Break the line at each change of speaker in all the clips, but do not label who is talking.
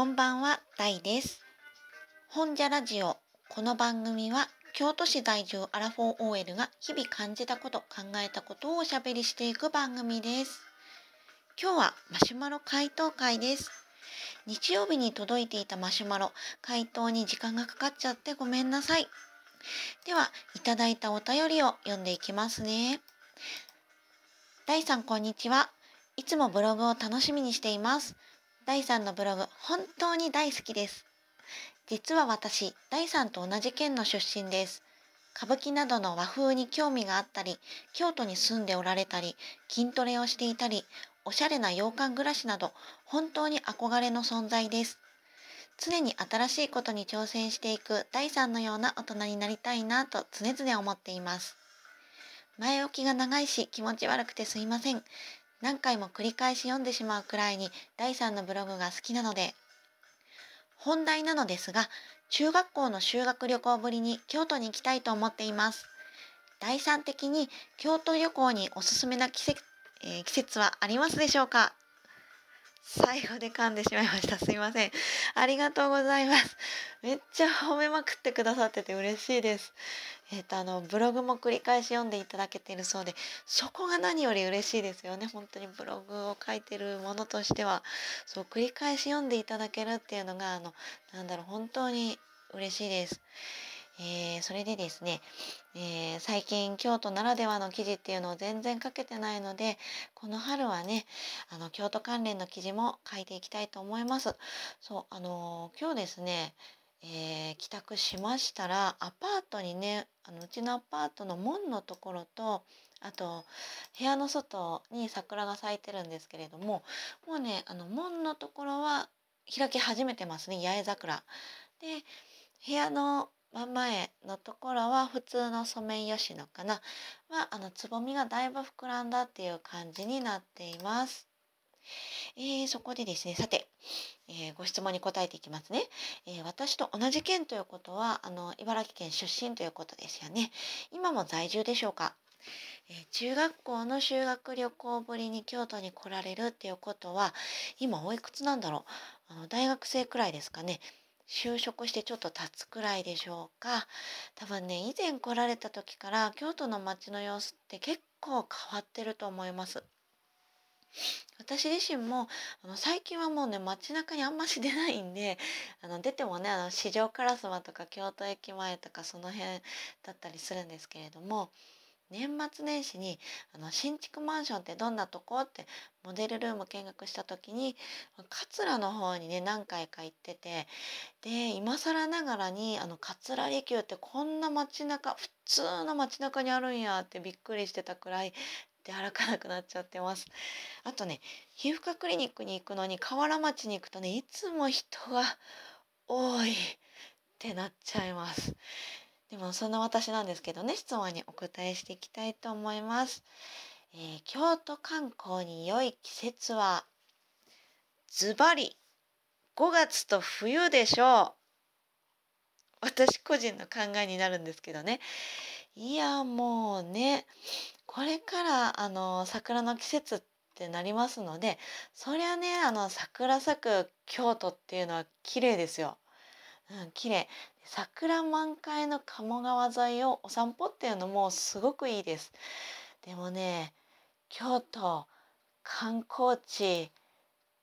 こんばんは、ダイです。本社ラジオ。この番組は京都市在住アラフォー OL が日々感じたこと、考えたことをおしゃべりしていく番組です。今日はマシュマロ回答会です。日曜日に届いていたマシュマロ、回答に時間がかかっちゃってごめんなさい。では、いただいたお便りを読んでいきますね。第3こんにちは。いつもブログを楽しみにしています。第3のブログ、本当に大好きです。実は私、第3と同じ県の出身です。歌舞伎などの和風に興味があったり、京都に住んでおられたり、筋トレをしていたり、おしゃれな洋館暮らしなど、本当に憧れの存在です。常に新しいことに挑戦していく第3のような大人になりたいなと常々思っています。前置きが長いし気持ち悪くてすいません。何回も繰り返し読んでしまうくらいに第3のブログが好きなので。本題なのですが、中学校の修学旅行ぶりに京都に行きたいと思っています。第3的に京都旅行におすすめな季節,、えー、季節はありますでしょうか？最後で噛んでしまいました。すいません。ありがとうございます。めっちゃ褒めまくってくださってて嬉しいです。えっ、ー、と、あの、ブログも繰り返し読んでいただけているそうで、そこが何より嬉しいですよね。本当にブログを書いてるものとしては、そう、繰り返し読んでいただけるっていうのが、あの、なんだろう、本当に嬉しいです。えー、それでですね、えー、最近京都ならではの記事っていうのを全然書けてないのでこの春はねあの京都関連の記事も書いていきたいと思います。そうあのー、今日ですね、え帰宅しましたらアパートにねあのうちのアパートの門のところとあと部屋の外に桜が咲いてるんですけれどももうねあの門のところは開き始めてますね八重桜。で部屋の真ん前のところは普通のソメイヨシノかな。はあのつぼみがだいぶ膨らんだっていう感じになっています。えー、そこでですねさて、えー、ご質問に答えていきますね、えー、私と同じ県ということはあの茨城県出身ということですよね。今も在住でしょうか？え中学校の修学旅行ぶりに京都に来られるっていうことは今おいくつなんだろう？あの大学生くらいですかね。就職してちょっと経つくらいでしょうか。多分ね以前来られた時から京都の街の様子って結構変わってると思います。私自身もあの最近はもうね街中にあんまし出ないんであの出てもねあの四条烏丸とか京都駅前とかその辺だったりするんですけれども年末年始にあの新築マンションってどんなとこ？ってモデルルーム見学した時に桂の方にね何回か行っててで今更ながらにあの桂離宮ってこんな街中普通の街中にあるんやってびっくりしてたくらい出歩かなくなっちゃってます。あとね皮膚科クリニックに行くのに河原町に行くとねいつも人が多いってなっちゃいます。でもそんな私なんですけどね質問にお答えしていきたいと思います、えー、京都観光に良い季節はズバリ5月と冬でしょう。私個人の考えになるんですけどね。いやもうねこれからあの桜の季節ってなりますのでそりゃねあの桜咲く京都っていうのは綺麗ですよ。うん、綺麗桜満開の鴨川沿いをお散歩っていうのもすごくいいです。でもね京都観光地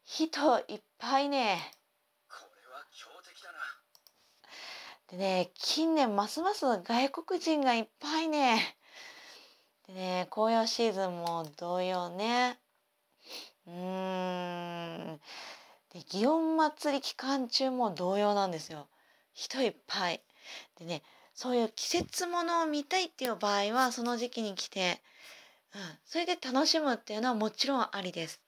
人いっぱいねこれは強敵だな。でね近年ますます外国人がいっぱいね。でね紅葉シーズンも同様ね。うーんで祇園祭り期間中も同様なんですよ。人いっぱい。でねそういう季節ものを見たいっていう場合はその時期に来て、うん、それで楽しむっていうのはもちろんありです。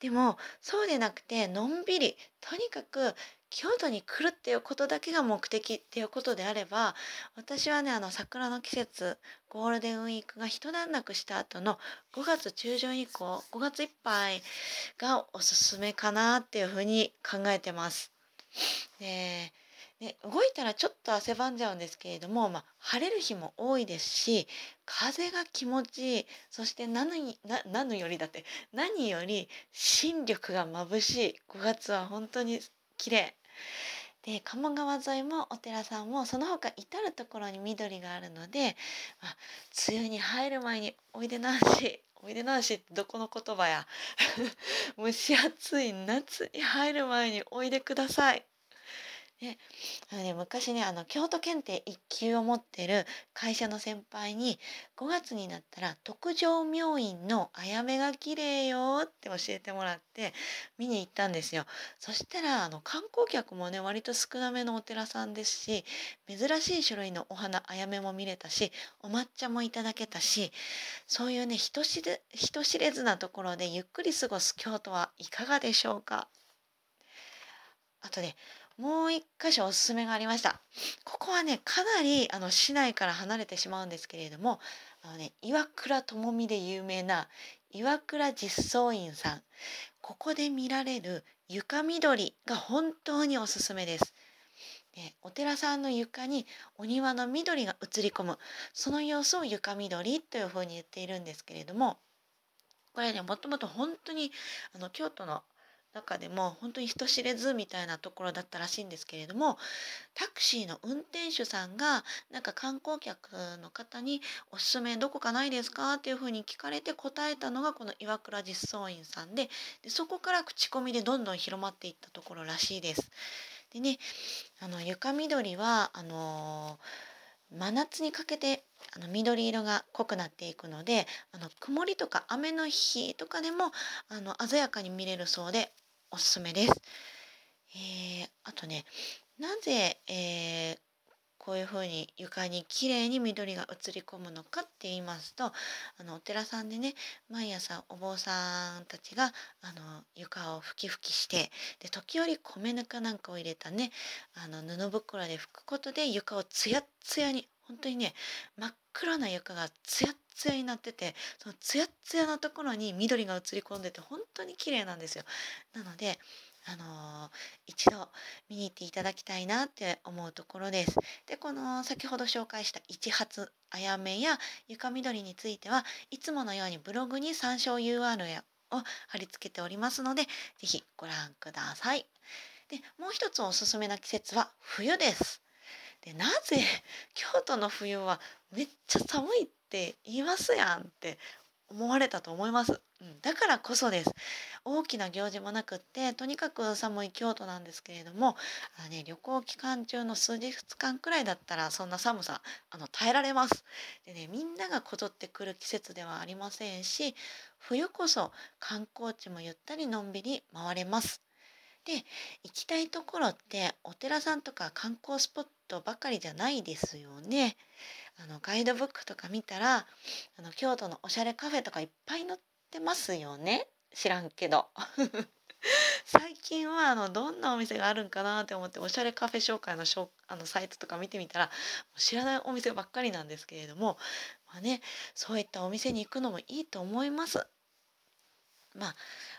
でもそうでなくてのんびりとにかく京都に来るっていうことだけが目的っていうことであれば私はねあの桜の季節ゴールデンウィークが一段落した後の5月中旬以降5月いっぱいがおすすめかなっていうふうに考えてます。でね、動いたらちょっと汗ばんじゃうんですけれども、まあ、晴れる日も多いですし風が気持ちいいそして何何よりだって何より新緑が眩しい。5月は本当に綺麗。で鴨川沿いもお寺さんもその他至る所に緑があるので、まあ、梅雨に入る前においでなしおいでなしってどこの言葉や。蒸し暑い夏に入る前においでください。であのね、昔ねあの京都検定1級を持ってる会社の先輩に5月になったら特上明院のあやめが綺麗よって教えてもらって見に行ったんですよ。そしたらあの観光客もね割と少なめのお寺さんですし珍しい種類のお花あやめも見れたしお抹茶もいただけたしそういうね人知れ人知れずなところでゆっくり過ごす京都はいかがでしょうかあとねもう一箇所おすすめがありました。ここはね、かなりあの市内から離れてしまうんですけれども、あのね、岩倉智美で有名な岩倉実相院さん。ここで見られる床緑が本当におすすめです。でお寺さんの床にお庭の緑が映り込むその様子を床緑というふうに言っているんですけれどもこれねもともと本当にあの京都の中でも本当に人知れずみたいなところだったらしいんですけれどもタクシーの運転手さんがなんか観光客の方に「おすすめどこかないですか?」っていうふうに聞かれて答えたのがこの岩倉実相院さんででそこから口コミでどんどん広まっていったところらしいです。でねあの床緑はあのー、真夏にかけてあの緑色が濃くなっていくのであの曇りとか雨の日とかでもあの鮮やかに見れるそうでおすすめです。えー、あとねなぜ、えー、こういうふうに床にきれいに緑が映り込むのかって言いますとあのお寺さんでね毎朝お坊さんたちがあの床を拭き拭きしてで時折米ぬかなんかを入れたねあの布袋で拭くことで床をつやっつやに本当にね真っ黒な床がつやっつやになっててそのつやっつやなところに緑が映り込んでて本当に綺麗なんですよ。なのであのー、一度見に行っていただきたいなって思うところです。でこの先ほど紹介した一発あやめや床緑についてはいつものようにブログに参照 URL を貼り付けておりますので是非ご覧ください。でもう一つおすすめな季節は冬です。でなぜ京都の冬はめっちゃ寒いって言いますやんって思われたと思います、うん、だからこそです。大きな行事もなくってとにかく寒い京都なんですけれどもあの、ね、旅行期間中の数日間くらいだったらそんな寒さあの耐えられます。でねみんながこぞってくる季節ではありませんし冬こそ観光地もゆったりのんびり回れます。で行きたいところってお寺さんとか観光スポットばかりじゃないですよね。あのガイドブックとか見たらあの京都のおしゃれカフェとかいっぱい載ってますよね知らんけど。最近はあのどんなお店があるんかなって思っておしゃれカフェ紹介のしょあのサイトとか見てみたら知らないお店ばっかりなんですけれども、まあね、そういったお店に行くのもいいと思います。まあ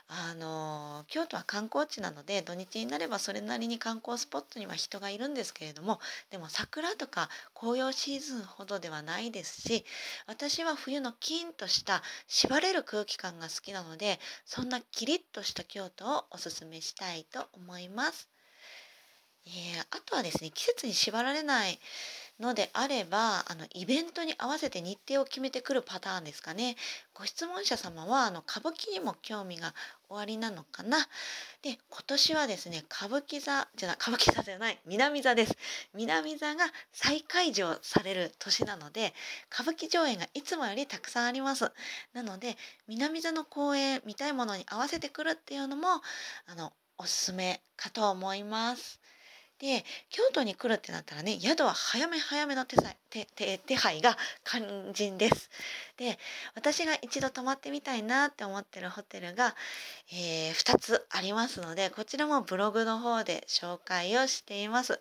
あの京都は観光地なので土日になればそれなりに観光スポットには人がいるんですけれどもでも桜とか紅葉シーズンほどではないですし私は冬のキンとした縛れる空気感が好きなのでそんなキリッとした京都をおすすめしたいと思います。えー、あとはですね季節に縛られないのであればあのイベントに合わせて日程を決めてくるパターンですかね。ご質問者様はあの歌舞伎にも興味がおありなのかな。で今年はですね歌舞伎座じゃない歌舞伎座じゃない南座です。南座が再開場される年なので歌舞伎上演がいつもよりたくさんあります。なので南座の公演見たいものに合わせてくるっていうのもあのおすすめかと思います。で京都に来るってなったらね宿は早め早めの手手手手配が肝心です。で私が一度泊まってみたいなって思ってるホテルが、えー、2つありますのでこちらもブログの方で紹介をしています。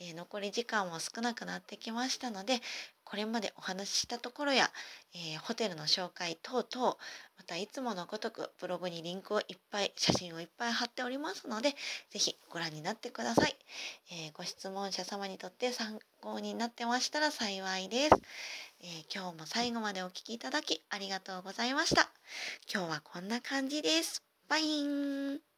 えー、残り時間も少なくなってきましたのでこれまでお話ししたところや、えー、ホテルの紹介等々またいつものごとくブログにリンクをいっぱい写真をいっぱい貼っておりますので是非ご覧になってください、えー、ご質問者様にとって参考になってましたら幸いです、えー、今日も最後までお聴きいただきありがとうございました。今日はこんな感じです。バイン。